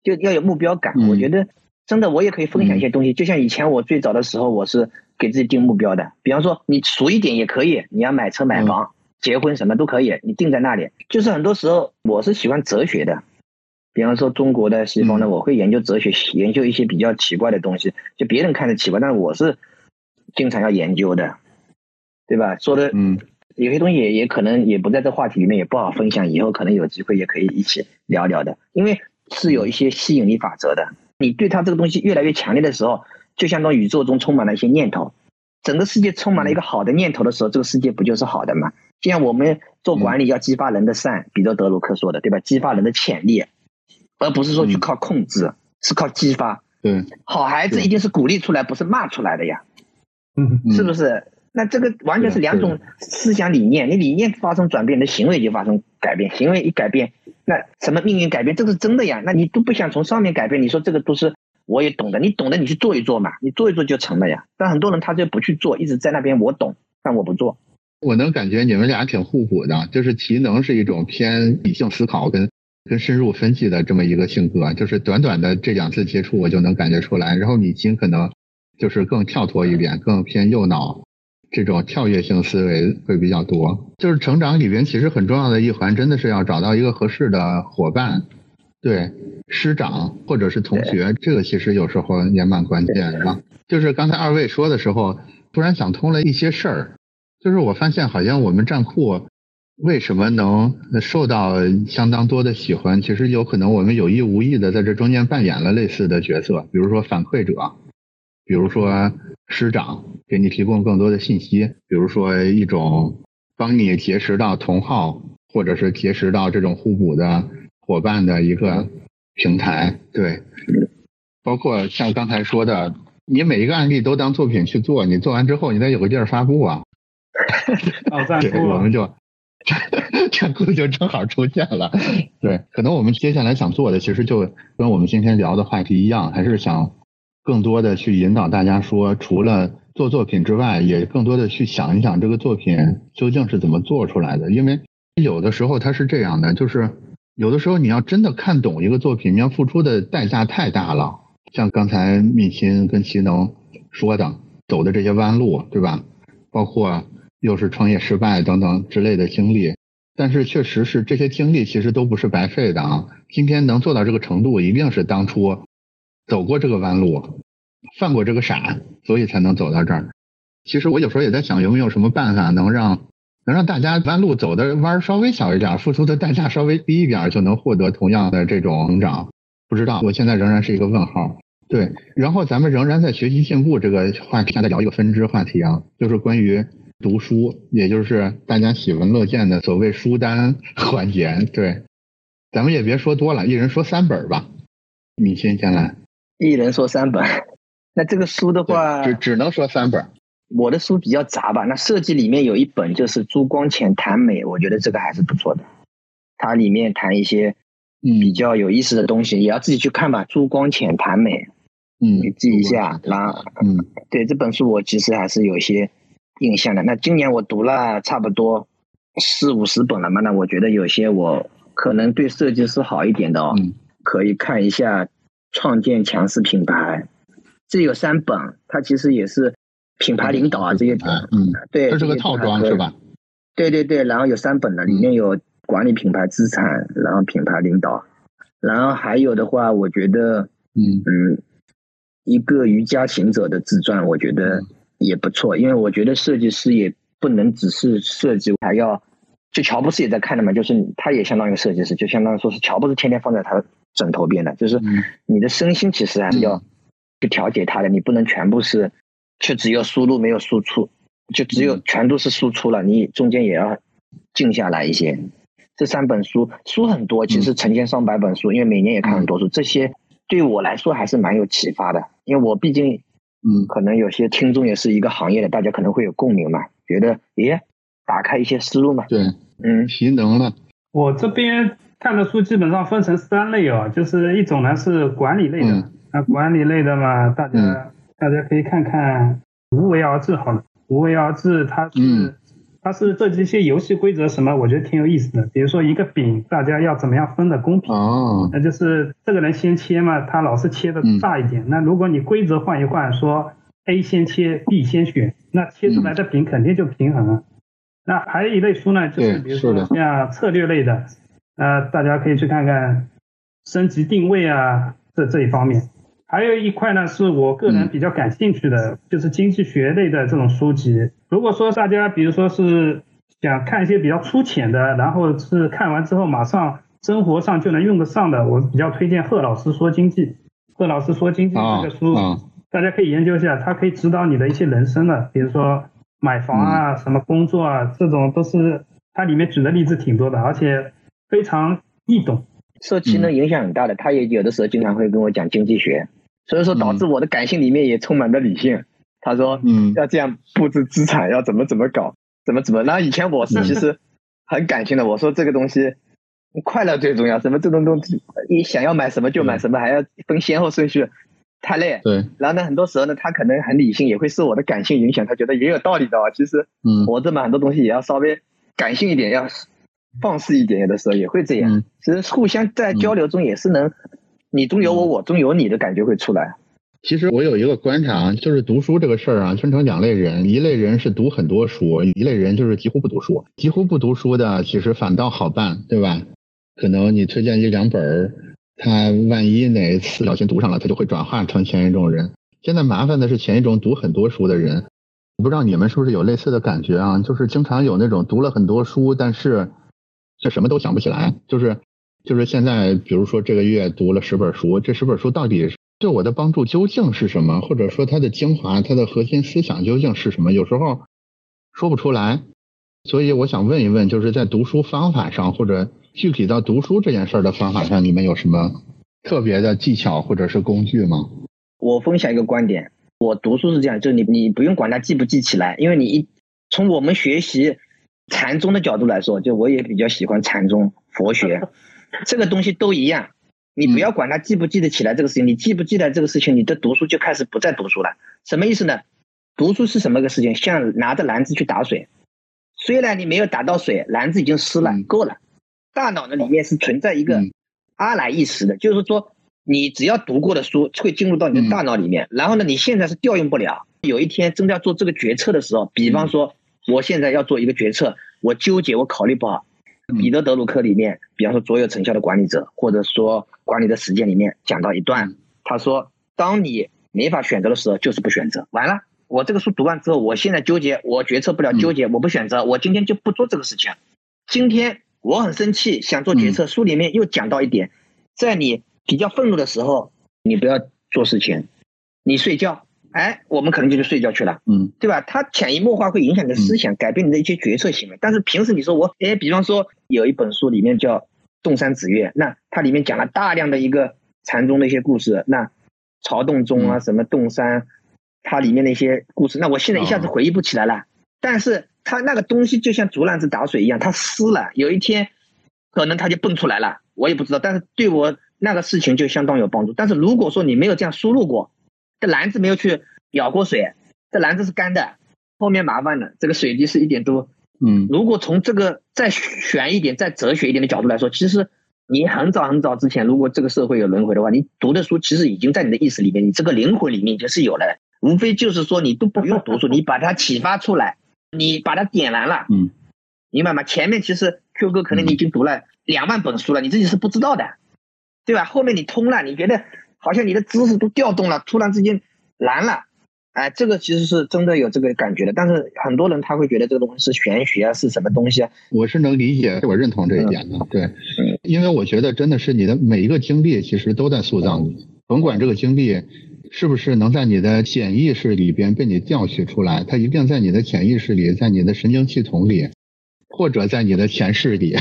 就要有目标感。我觉得真的，我也可以分享一些东西，就像以前我最早的时候，我是。给自己定目标的，比方说你俗一点也可以，你要买车买房、结婚什么都可以，你定在那里。就是很多时候我是喜欢哲学的，比方说中国的、西方的，我会研究哲学，研究一些比较奇怪的东西，就别人看着奇怪，但是我是经常要研究的，对吧？说的，嗯，有些东西也也可能也不在这话题里面，也不好分享。以后可能有机会也可以一起聊聊的，因为是有一些吸引力法则的。你对他这个东西越来越强烈的时候，就相当于宇宙中充满了一些念头，整个世界充满了一个好的念头的时候，这个世界不就是好的吗？就像我们做管理要激发人的善，彼得德鲁克说的，对吧？激发人的潜力，而不是说去靠控制，是靠激发。对，好孩子一定是鼓励出来，不是骂出来的呀，嗯，是不是？那这个完全是两种思想理念，你理念发生转变，你的行为就发生改变，行为一改变，那什么命运改变，这是真的呀。那你都不想从上面改变，你说这个都是我也懂的，你懂的你去做一做嘛，你做一做就成了呀。但很多人他就不去做，一直在那边我懂，但我不做。我能感觉你们俩挺互补的，就是齐能是一种偏理性思考跟跟深入分析的这么一个性格，就是短短的这两次接触我就能感觉出来。然后米青可能就是更跳脱一点，更偏右脑。这种跳跃性思维会比较多，就是成长里边其实很重要的一环，真的是要找到一个合适的伙伴，对师长或者是同学，这个其实有时候也蛮关键的。就是刚才二位说的时候，突然想通了一些事儿，就是我发现好像我们站库为什么能受到相当多的喜欢，其实有可能我们有意无意的在这中间扮演了类似的角色，比如说反馈者。比如说师长给你提供更多的信息，比如说一种帮你结识到同好，或者是结识到这种互补的伙伴的一个平台。对，包括像刚才说的，你每一个案例都当作品去做，你做完之后你得有个地儿发布啊。哦，赞对，我们就这库就正好出现了。对，可能我们接下来想做的，其实就跟我们今天聊的话题一样，还是想。更多的去引导大家说，除了做作品之外，也更多的去想一想这个作品究竟是怎么做出来的。因为有的时候它是这样的，就是有的时候你要真的看懂一个作品，你要付出的代价太大了。像刚才密心跟齐能说的，走的这些弯路，对吧？包括又是创业失败等等之类的经历，但是确实是这些经历其实都不是白费的啊。今天能做到这个程度，一定是当初。走过这个弯路，犯过这个傻，所以才能走到这儿。其实我有时候也在想，有没有什么办法能让能让大家弯路走的弯稍微小一点，付出的代价稍微低一点，就能获得同样的这种成长？不知道，我现在仍然是一个问号。对，然后咱们仍然在学习进步这个话题，再聊一个分支话题啊，就是关于读书，也就是大家喜闻乐见的所谓书单环节。对，咱们也别说多了，一人说三本吧。米先先来。一人说三本，那这个书的话，只只能说三本。我的书比较杂吧，那设计里面有一本就是朱光潜谈美，我觉得这个还是不错的。它里面谈一些比较有意思的东西，也要自己去看吧。朱光潜谈美，嗯，你记一下。然后，嗯，对这本书我其实还是有一些印象的。那今年我读了差不多四五十本了嘛，那我觉得有些我可能对设计师好一点的哦，可以看一下。创建强势品牌，这有三本，它其实也是品牌领导啊这些，嗯，对，这是个套装是吧？对对对，然后有三本的，里面有管理品牌资产，然后品牌领导，然后还有的话，我觉得，嗯嗯，一个瑜伽行者的自传，我觉得也不错，因为我觉得设计师也不能只是设计，还要，就乔布斯也在看的嘛，就是他也相当于设计师，就相当于说是乔布斯天天放在他的。枕头边的，就是你的身心其实还是要去调节他的，你不能全部是，却只有输入没有输出，就只有全都是输出了，你中间也要静下来一些。这三本书书很多，其实成千上百本书，因为每年也看很多书，这些对我来说还是蛮有启发的，因为我毕竟，嗯，可能有些听众也是一个行业的，大家可能会有共鸣嘛，觉得，耶，打开一些思路嘛。对，嗯，提能了。我这边。看的书基本上分成三类哦，就是一种呢是管理类的，那管理类的嘛，大家大家可以看看无为而治好了。无为而治，它是它是这这些游戏规则什么，我觉得挺有意思的。比如说一个饼，大家要怎么样分的公平？哦，那就是这个人先切嘛，他老是切的大一点。那如果你规则换一换，说 A 先切，B 先选，那切出来的饼肯定就平衡了。那还有一类书呢，就是比如说像策略类的。呃，大家可以去看看升级定位啊，这这一方面。还有一块呢，是我个人比较感兴趣的，就是经济学类的这种书籍。如果说大家比如说是想看一些比较粗浅的，然后是看完之后马上生活上就能用得上的，我比较推荐贺老师说经济。贺老师说经济这个书，大家可以研究一下，它可以指导你的一些人生的，比如说买房啊、什么工作啊，这种都是它里面举的例子挺多的，而且非常易懂。受其呢影响很大的，他也有的时候经常会跟我讲经济学。所以说导致我的感性里面也充满了理性。他说，嗯，要这样布置资产，要怎么怎么搞，怎么怎么。然后以前我是其实很感性的，我说这个东西快乐最重要，什么这种东西你想要买什么就买什么，还要分先后顺序，太累。对。然后呢，很多时候呢，他可能很理性，也会受我的感性影响，他觉得也有道理的。其实，嗯，活着嘛很多东西也要稍微感性一点，要放肆一点，有的时候也会这样。其实互相在交流中也是能。你中有我，我中有你的感觉会出来。其实我有一个观察，就是读书这个事儿啊，分成两类人，一类人是读很多书，一类人就是几乎不读书。几乎不读书的，其实反倒好办，对吧？可能你推荐一两本儿，他万一哪一次不小心读上了，他就会转化成前一种人。现在麻烦的是前一种读很多书的人，我不知道你们是不是有类似的感觉啊？就是经常有那种读了很多书，但是却什么都想不起来，就是。就是现在，比如说这个月读了十本书，这十本书到底对我的帮助究竟是什么？或者说它的精华、它的核心思想究竟是什么？有时候说不出来。所以我想问一问，就是在读书方法上，或者具体到读书这件事儿的方法上，你们有什么特别的技巧或者是工具吗？我分享一个观点，我读书是这样，就是你你不用管它记不记起来，因为你一从我们学习禅宗的角度来说，就我也比较喜欢禅宗佛学。这个东西都一样，你不要管他记不记得起来这个事情，你记不记得这个事情，你的读书就开始不再读书了。什么意思呢？读书是什么个事情？像拿着篮子去打水，虽然你没有打到水，篮子已经湿了，够了。大脑的里面是存在一个阿来意识的，就是说你只要读过的书会进入到你的大脑里面，然后呢，你现在是调用不了。有一天真的要做这个决策的时候，比方说我现在要做一个决策，我纠结，我考虑不好。彼得·德鲁克里面，比方说卓有成效的管理者，或者说管理的实践里面讲到一段，他说：当你没法选择的时候，就是不选择。完了，我这个书读完之后，我现在纠结，我决策不了，纠结，我不选择，我今天就不做这个事情。今天我很生气，想做决策。书里面又讲到一点，在你比较愤怒的时候，你不要做事情，你睡觉。哎，我们可能就去睡觉去了，嗯，对吧？它潜移默化会影响你的思想，改变你的一些决策行为。但是平时你说我，哎，比方说有一本书里面叫《洞山子月》，那它里面讲了大量的一个禅宗的一些故事，那曹洞宗啊，什么洞山，它里面的一些故事，那我现在一下子回忆不起来了。但是它那个东西就像竹篮子打水一样，它湿了，有一天可能它就蹦出来了，我也不知道。但是对我那个事情就相当有帮助。但是如果说你没有这样输入过，这篮子没有去舀过水，这篮子是干的，后面麻烦了。这个水滴是一点多。嗯，如果从这个再玄一点、再哲学一点的角度来说，其实你很早很早之前，如果这个社会有轮回的话，你读的书其实已经在你的意识里面，你这个灵魂里面已经是有了。无非就是说你都不用读书，你把它启发出来，你把它点燃了。嗯，明白吗？前面其实 Q 哥可能你已经读了两万本书了，你自己是不知道的，对吧？后面你通了，你觉得？好像你的知识都调动了，突然之间燃了，哎，这个其实是真的有这个感觉的。但是很多人他会觉得这个东西是玄学啊，是什么东西啊？我是能理解，我认同这一点的。对，因为我觉得真的是你的每一个经历其实都在塑造你，甭管这个经历是不是能在你的潜意识里边被你调取出来，它一定在你的潜意识里，在你的神经系统里，或者在你的前世里。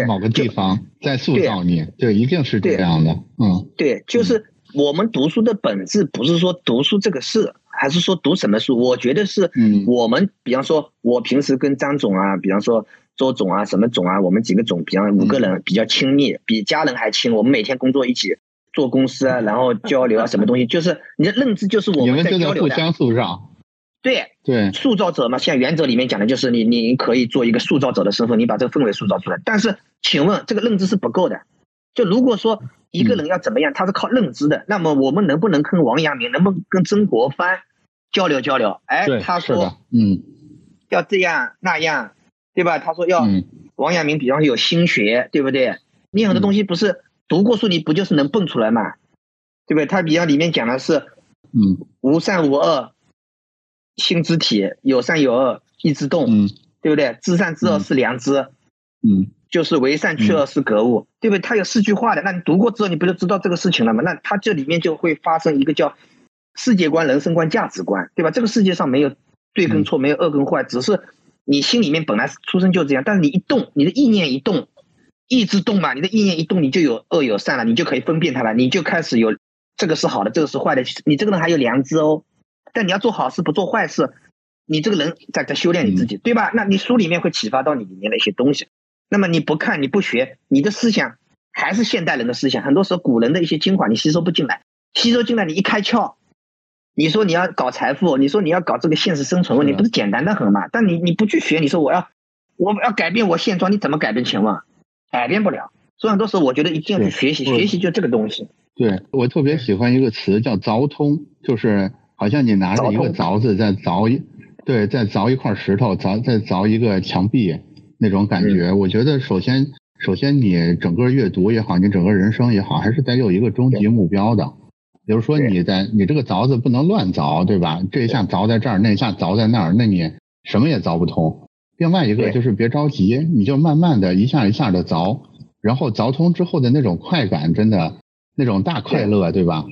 在某个地方在塑造你，对，一定是这样的，嗯，对，就是我们读书的本质不是说读书这个事，还是说读什么书？我觉得是，嗯，我们比方说，我平时跟张总啊，比方说周总啊，什么总啊，我们几个总，比方五个人比较亲密，比家人还亲。我们每天工作一起做公司啊，然后交流啊，什么东西，就是你的认知就是我们在交流的，互相塑造。对对，塑造者嘛，像原则里面讲的就是你，你可以做一个塑造者的身份，你把这个氛围塑造出来。但是，请问这个认知是不够的。就如果说一个人要怎么样，他是靠认知的，那么我们能不能跟王阳明，能不能跟曾国藩交流交流？哎，他说，嗯，要这样那样，对吧？他说要王阳明比方有心学，对不对？你很多东西不是读过书，你不就是能蹦出来嘛？对不对？他比较里面讲的是，嗯无善无恶，心之体，有善有恶，意之动，嗯对不对？知善知恶嗯是良知，嗯就是为善去恶是格物，对不对？它有四句话的，那你读过之后，你不就知道这个事情了吗？那它这里面就会发生一个叫世界观、人生观、价值观，对吧？这个世界上没有对跟错，没有恶跟坏，只是你心里面本来出生就这样，但是你一动，你的意念一动，意志动嘛，你的意念一动，你就有恶有善了，你就可以分辨它了，你就开始有这个是好的，这个是坏的，你这个人还有良知哦。但你要做好事不做坏事，你这个人在在修炼你自己，对吧？那你书里面会启发到你里面的一些东西。那么你不看你不学，你的思想还是现代人的思想，很多时候古人的一些精华你吸收不进来，吸收进来你一开窍，你说你要搞财富，你说你要搞这个现实生存问题，不是简单的很嘛？但你你不去学，你说我要我要改变我现状，你怎么改变情况？改变不了。所以很多时候我觉得一定要去学习，学习就这个东西。对我特别喜欢一个词叫凿通，就是好像你拿着一个凿子在凿一，对，在凿一块石头，凿在凿一个墙壁那种感觉。我觉得首先首先你整个阅读也好，你整个人生也好，还是得有一个终极目标的。比如说你在你这个凿子不能乱凿，对吧？这一下凿在这儿，那一下凿在那儿，那你什么也凿不通。另外一个就是别着急，你就慢慢的一下一下的凿，然后凿通之后的那种快感，真的那种大快乐，对吧？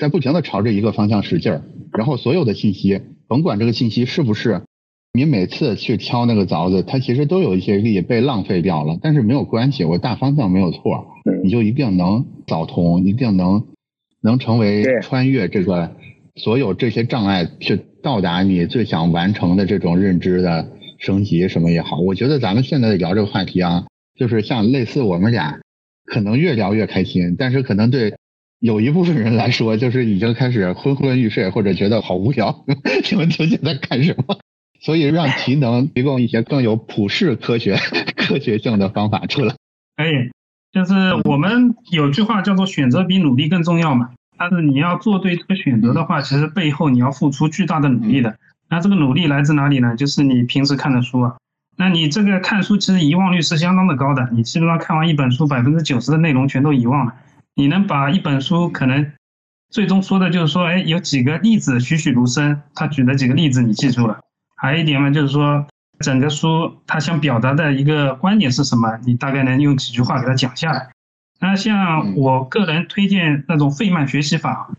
在不停的朝着一个方向使劲儿，然后所有的信息，甭管这个信息是不是你每次去挑那个凿子，它其实都有一些力被浪费掉了，但是没有关系，我大方向没有错，嗯你就一定能凿通，一定能能成为穿越这个所有这些障碍，去到达你最想完成的这种认知的升级什么也好。我觉得咱们现在聊这个话题啊，就是像类似我们俩，可能越聊越开心，但是可能对有一部分人来说，就是已经开始昏昏欲睡，或者觉得好无聊，你们究竟在干什么？所以让题能提供一些更有普世科学科学性的方法出来。可以，就是我们有句话叫做“选择比努力更重要”嘛。但是你要做对这个选择的话，其实背后你要付出巨大的努力的。那这个努力来自哪里呢？就是你平时看的书啊。那你这个看书其实遗忘率是相当的高的，你基本上看完一本书，百分之九十的内容全都遗忘了。你能把一本书可能最终说的就是说，哎，有几个例子栩栩如生，他举的几个例子你记住了。还有一点嘛，就是说整个书他想表达的一个观点是什么，你大概能用几句话给他讲下来。那像我个人推荐那种费曼学习法，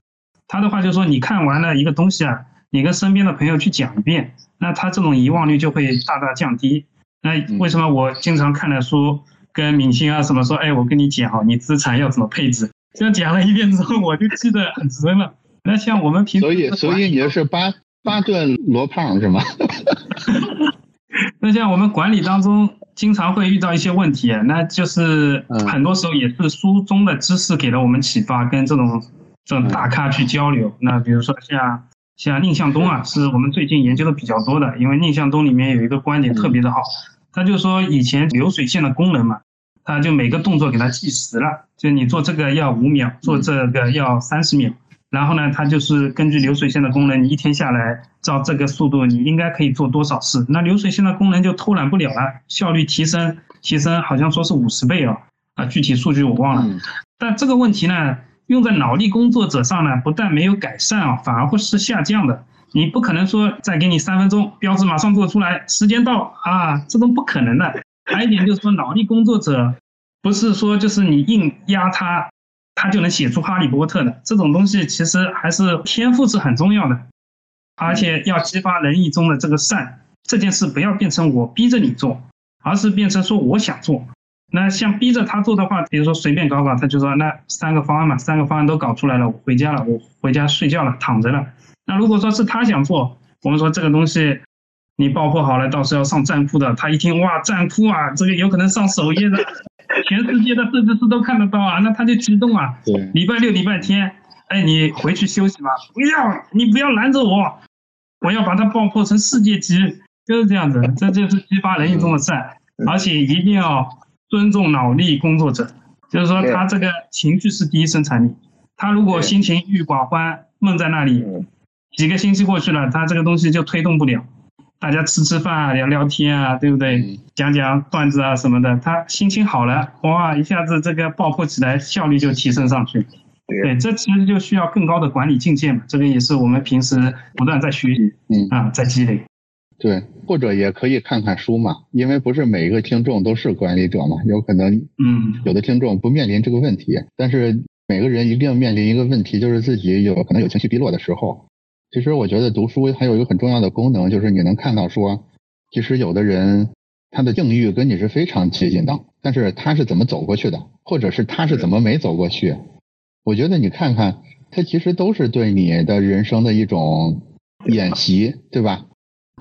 他的话就是说，你看完了一个东西啊，你跟身边的朋友去讲一遍，那他这种遗忘率就会大大降低。那为什么我经常看的书跟明星啊什么说，哎，我跟你讲哦，你资产要怎么配置？这样讲了一遍之后，我就记得很深了。那像我们平时所以，所以你就是巴巴顿罗胖是吗？那像我们管理当中经常会遇到一些问题，那就是嗯很多时候也是书中的知识给了我们启发，跟这种这种大咖去交流。那比如说像像宁向东啊，是我们最近研究的比较多的，因为宁向东里面有一个观点特别的好，他就说以前流水线的功能嘛，他就每个动作给它计时了，就你做这个要五秒，做这个要三十秒。然后呢，他就是根据流水线的功能，你一天下来照这个速度，你应该可以做多少事？那流水线的功能就偷懒不了了，效率提升提升，好像说是五十倍哦，啊，具体数据我忘了。嗯但这个问题呢，用在脑力工作者上呢，不但没有改善啊，反而会是下降的。你不可能说再给你三分钟，标志马上做出来，时间到啊，这种不可能的。还有一点就是说，脑力工作者不是说就是你硬压他。他就能写出《哈利波特》的这种东西，其实还是天赋是很重要的，而且要激发人意中的这个善。这件事不要变成我逼着你做，而是变成说我想做。那像逼着他做的话，比如说随便搞搞，他就说那三个方案嘛，三个方案都搞出来了，我回家了，我回家睡觉了，躺着了。那如果说是他想做，我们说这个东西你爆破好了，到时候要上站库的，他一听哇站库啊，这个有可能上首页的。全世界的设计师都看得到啊，那他就激动啊。对，礼拜六、礼拜天，哎，你回去休息吧，不要，你不要拦着我，我要把它爆破成世界级，就是这样子，这就是激发人意中的善，而且一定要尊重脑力工作者，就是说他这个情绪是第一生产力，他如果心情郁郁寡欢，闷在那里，几个星期过去了，他这个东西就推动不了。大家吃吃饭啊，聊聊天啊，对不对？讲讲段子啊什么的，他心情好了，哇，一下子这个爆破起来，效率就提升上去。对，这其实就需要更高的管理境界嘛。这个也是我们平时不断在学习，嗯啊，在积累。对，或者也可以看看书嘛，因为不是每一个听众都是管理者嘛，有可能，嗯，有的听众不面临这个问题，但是每个人一定要面临一个问题，就是自己有可能有情绪低落的时候。其实我觉得读书还有一个很重要的功能，就是你能看到说，其实有的人他的境遇跟你是非常接近的，但是他是怎么走过去的，或者是他是怎么没走过去。我觉得你看看，他其实都是对你的人生的一种演习，对吧？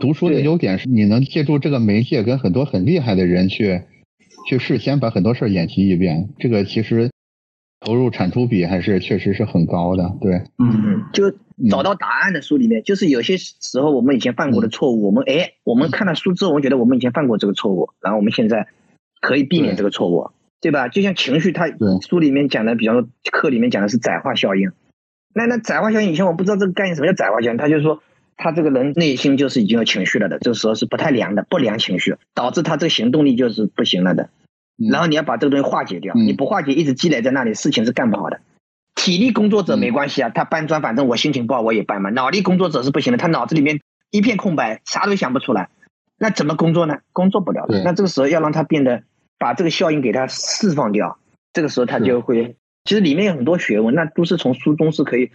读书的优点是你能借助这个媒介跟很多很厉害的人去，去事先把很多事儿演习一遍。这个其实投入产出比还是确实是很高的。对，嗯，就找到答案的书里面，就是有些时候我们以前犯过的错误，我们哎，我们看了书之后，我们觉得我们以前犯过这个错误，然后我们现在可以避免这个错误，对吧？就像情绪，它书里面讲的，比方说课里面讲的是窄化效应。那那窄化效应以前我不知道这个概念，什么叫窄化效应？他就说。他这个人内心就是已经有情绪了的，这个时候是不太良的，不良情绪导致他这个行动力就是不行了的。然后你要把这个东西化解掉，你不化解，一直积累在那里，事情是干不好的。体力工作者没关系啊，他搬砖，反正我心情不好我也搬嘛。脑力工作者是不行的，他脑子里面一片空白，啥都想不出来，那怎么工作呢？工作不了的。那这个时候要让他变得把这个效应给他释放掉，这个时候他就会，其实里面有很多学问，那都是从书中是可以。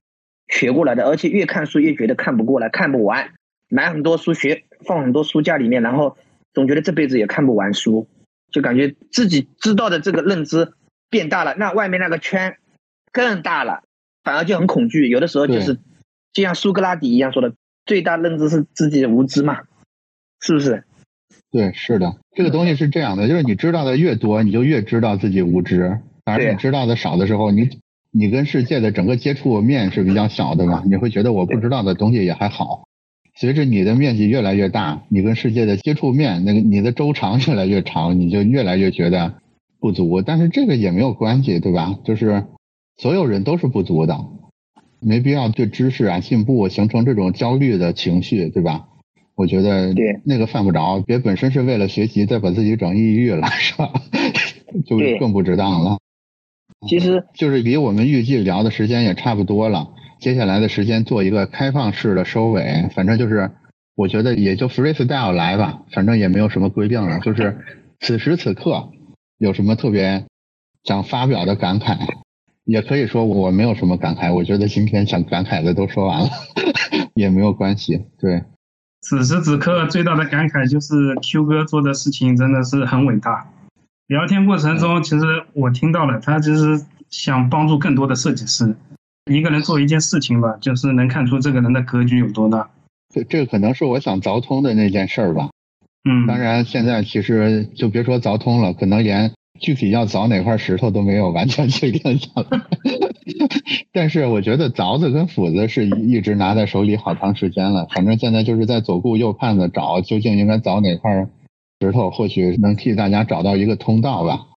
学过来的，而且越看书越觉得看不过来，看不完，买很多书学，放很多书架里面，然后总觉得这辈子也看不完书，就感觉自己知道的这个认知变大了，那外面那个圈更大了，反而就很恐惧。有的时候就是就像苏格拉底一样说的，最大认知是自己的无知嘛，是不是？对，是的，这个东西是这样的，就是你知道的越多，你就越知道自己无知，而你知道的少的时候，你。你跟世界的整个接触面是比较小的嘛？你会觉得我不知道的东西也还好。随着你的面积越来越大，你跟世界的接触面，那个你的周长越来越长，你就越来越觉得不足。但是这个也没有关系，对吧？就是所有人都是不足的，没必要对知识啊进步形成这种焦虑的情绪，对吧？我觉得对那个犯不着，别本身是为了学习再把自己整抑郁了，是吧？就更不值当了。其实就是离我们预计聊的时间也差不多了，接下来的时间做一个开放式的收尾，反正就是我觉得也就 freestyle 来吧，反正也没有什么规定了，就是此时此刻有什么特别想发表的感慨，也可以说我没有什么感慨，我觉得今天想感慨的都说完了，也没有关系。对，此时此刻最大的感慨就是 Q 哥做的事情真的是很伟大。聊天过程中，其实我听到了，他其实想帮助更多的设计师。一个人做一件事情吧，就是能看出这个人的格局有多大。这这个可能是我想凿通的那件事儿吧。嗯。当然，现在其实就别说凿通了，可能连具体要凿哪块石头都没有完全确定下来。但是我觉得凿子跟斧子是一直拿在手里好长时间了，反正现在就是在左顾右盼的找，究竟应该凿哪块。石头或许能替大家找到一个通道吧，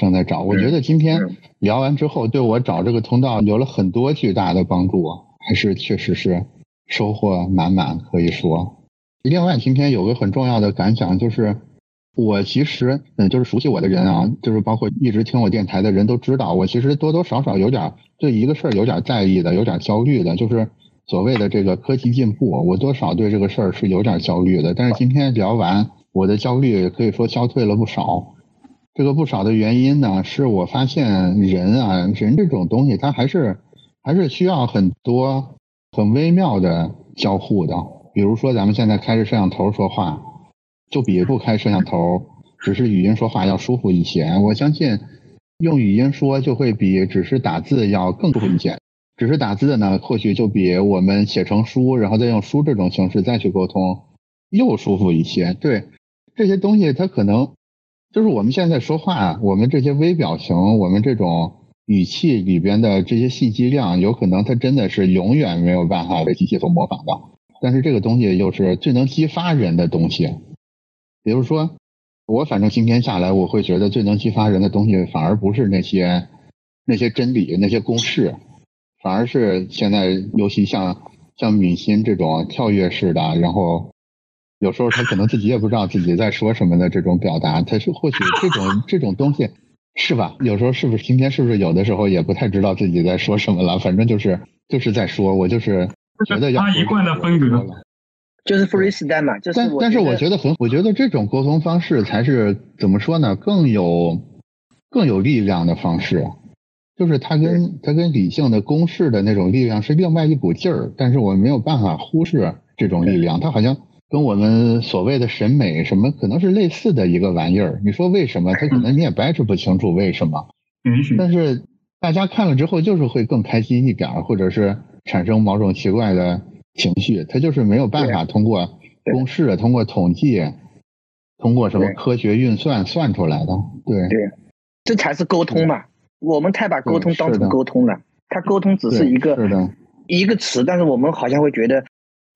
正在找。我觉得今天聊完之后，对我找这个通道有了很多巨大的帮助，还是确实是收获满满，可以说。另外，今天有个很重要的感想，就是我其实嗯，就是熟悉我的人啊，就是包括一直听我电台的人都知道，我其实多多少少有点对一个事儿有点在意的，有点焦虑的，就是所谓的这个科技进步，我多少对这个事儿是有点焦虑的。但是今天聊完。我的焦虑可以说消退了不少，这个不少的原因呢，是我发现人啊，人这种东西，它还是还是需要很多很微妙的交互的。比如说，咱们现在开着摄像头说话，就比不开摄像头，只是语音说话要舒服一些。我相信用语音说就会比只是打字要更舒服一些。只是打字呢，或许就比我们写成书，然后再用书这种形式再去沟通，又舒服一些。对。这些东西它可能就是我们现在说话，我们这些微表情，我们这种语气里边的这些信息量，有可能它真的是永远没有办法被机器所模仿的。但是这个东西又是最能激发人的东西。比如说，我反正今天下来，我会觉得最能激发人的东西，反而不是那些那些真理、那些公式，反而是现在尤其像像敏心这种跳跃式的，然后。有时候他可能自己也不知道自己在说什么的这种表达，他是或许这种这种东西，是吧？有时候是不是今天是不是有的时候也不太知道自己在说什么了？反正就是就是在说，我就是觉得要他一贯的风格，就是 freestyle 嘛。就是但但是我觉得很，我觉得这种沟通方式才是怎么说呢？更有更有力量的方式，就是它跟它跟理性的公式的那种力量是另外一股劲儿，但是我没有办法忽视这种力量，它好像。跟我们所谓的审美什么可能是类似的一个玩意儿，你说为什么？他可能你也掰扯不清楚为什么。但是大家看了之后就是会更开心一点，或者是产生某种奇怪的情绪。他就是没有办法通过公式、通过统计、通过什么科学运算算出来的。对对，这才是沟通嘛。我们太把沟通当成沟通了，他沟通只是一个一个词，但是我们好像会觉得。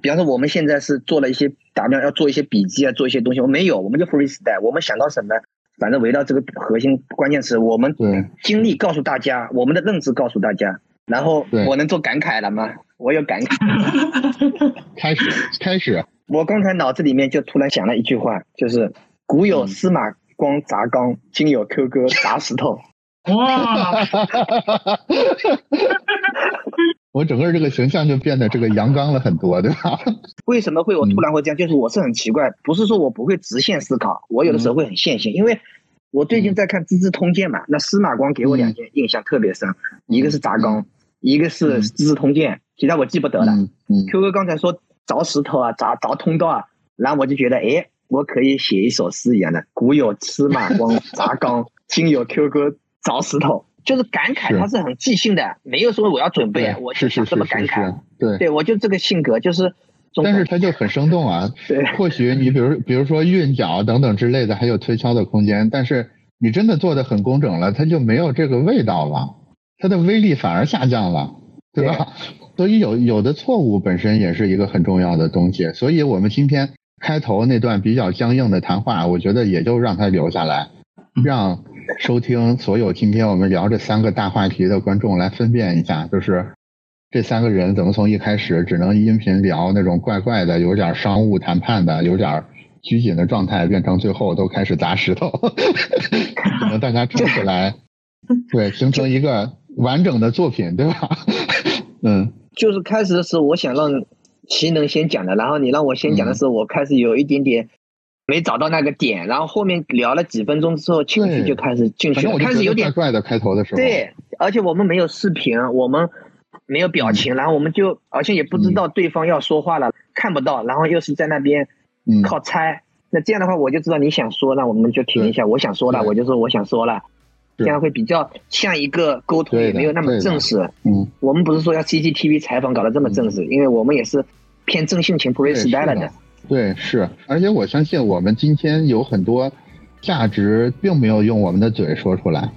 比方说，我们现在是做了一些打算要做一些笔记啊，做一些东西。我没有，我们就 freestyle。我们想到什么，反正围绕这个核心关键词，我们经历告诉大家，我们的认知告诉大家。然后我能做感慨了吗？我有感慨。开始，开始。我刚才脑子里面就突然想了一句话，就是“古有司马光砸缸，今有 Q 哥砸石头”。哇！我整个这个形象就变得这个阳刚了很多，对吧？为什么会我突然会这样？就是我是很奇怪，不是说我不会直线思考，我有的时候会很线性。因为我最近在看《资治通鉴》嘛，那司马光给我两件印象特别深，一个是砸缸，一个是《资治通鉴》，其他我记不得了。Q 哥刚才说凿石头啊，凿凿通道啊，然后我就觉得，哎，我可以写一首诗一样的：古有司马光砸缸，今有 Q 哥凿石头。就是感慨，他是很即兴的，没有说我要准备，我就想这么感慨。对，对我就这个性格，就是。但是他就很生动啊。对。或许你比如比如说韵脚等等之类的，还有推敲的空间，但是你真的做的很工整了，他就没有这个味道了，它的威力反而下降了，对吧？所以有有的错误本身也是一个很重要的东西。所以我们今天开头那段比较僵硬的谈话，我觉得也就让他留下来，让。收听所有今天我们聊这三个大话题的观众来分辨一下，就是这三个人怎么从一开始只能音频聊那种怪怪的、有点商务谈判的、有点拘谨的状态，变成最后都开始砸石头，可能大家听起来 对形成一个完整的作品，对吧？嗯，就是开始的时候我想让齐能先讲的，然后你让我先讲的时候，我开始有一点点。没找到那个点，然后后面聊了几分钟之后，情绪就开始进去了，开始有点怪的开头的时候。对，而且我们没有视频，我们没有表情，然后我们就好像也不知道对方要说话了，看不到，然后又是在那边靠猜。那这样的话，我就知道你想说，那我们就停一下。我想说了，我就说我想说了，这样会比较像一个沟通，也没有那么正式。嗯，我们不是说要 CCTV 采访搞得这么正式，因为我们也是偏正性情 freestyle 的。对，是，而且我相信我们今天有很多价值，并没有用我们的嘴说出来，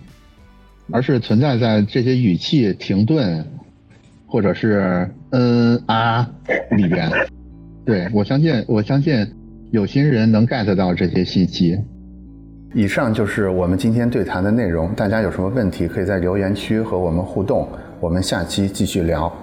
而是存在在这些语气停顿，或者是嗯啊里边。对我相信，我相信有心人能 get 到这些信息。以上就是我们今天对谈的内容，大家有什么问题可以在留言区和我们互动，我们下期继续聊。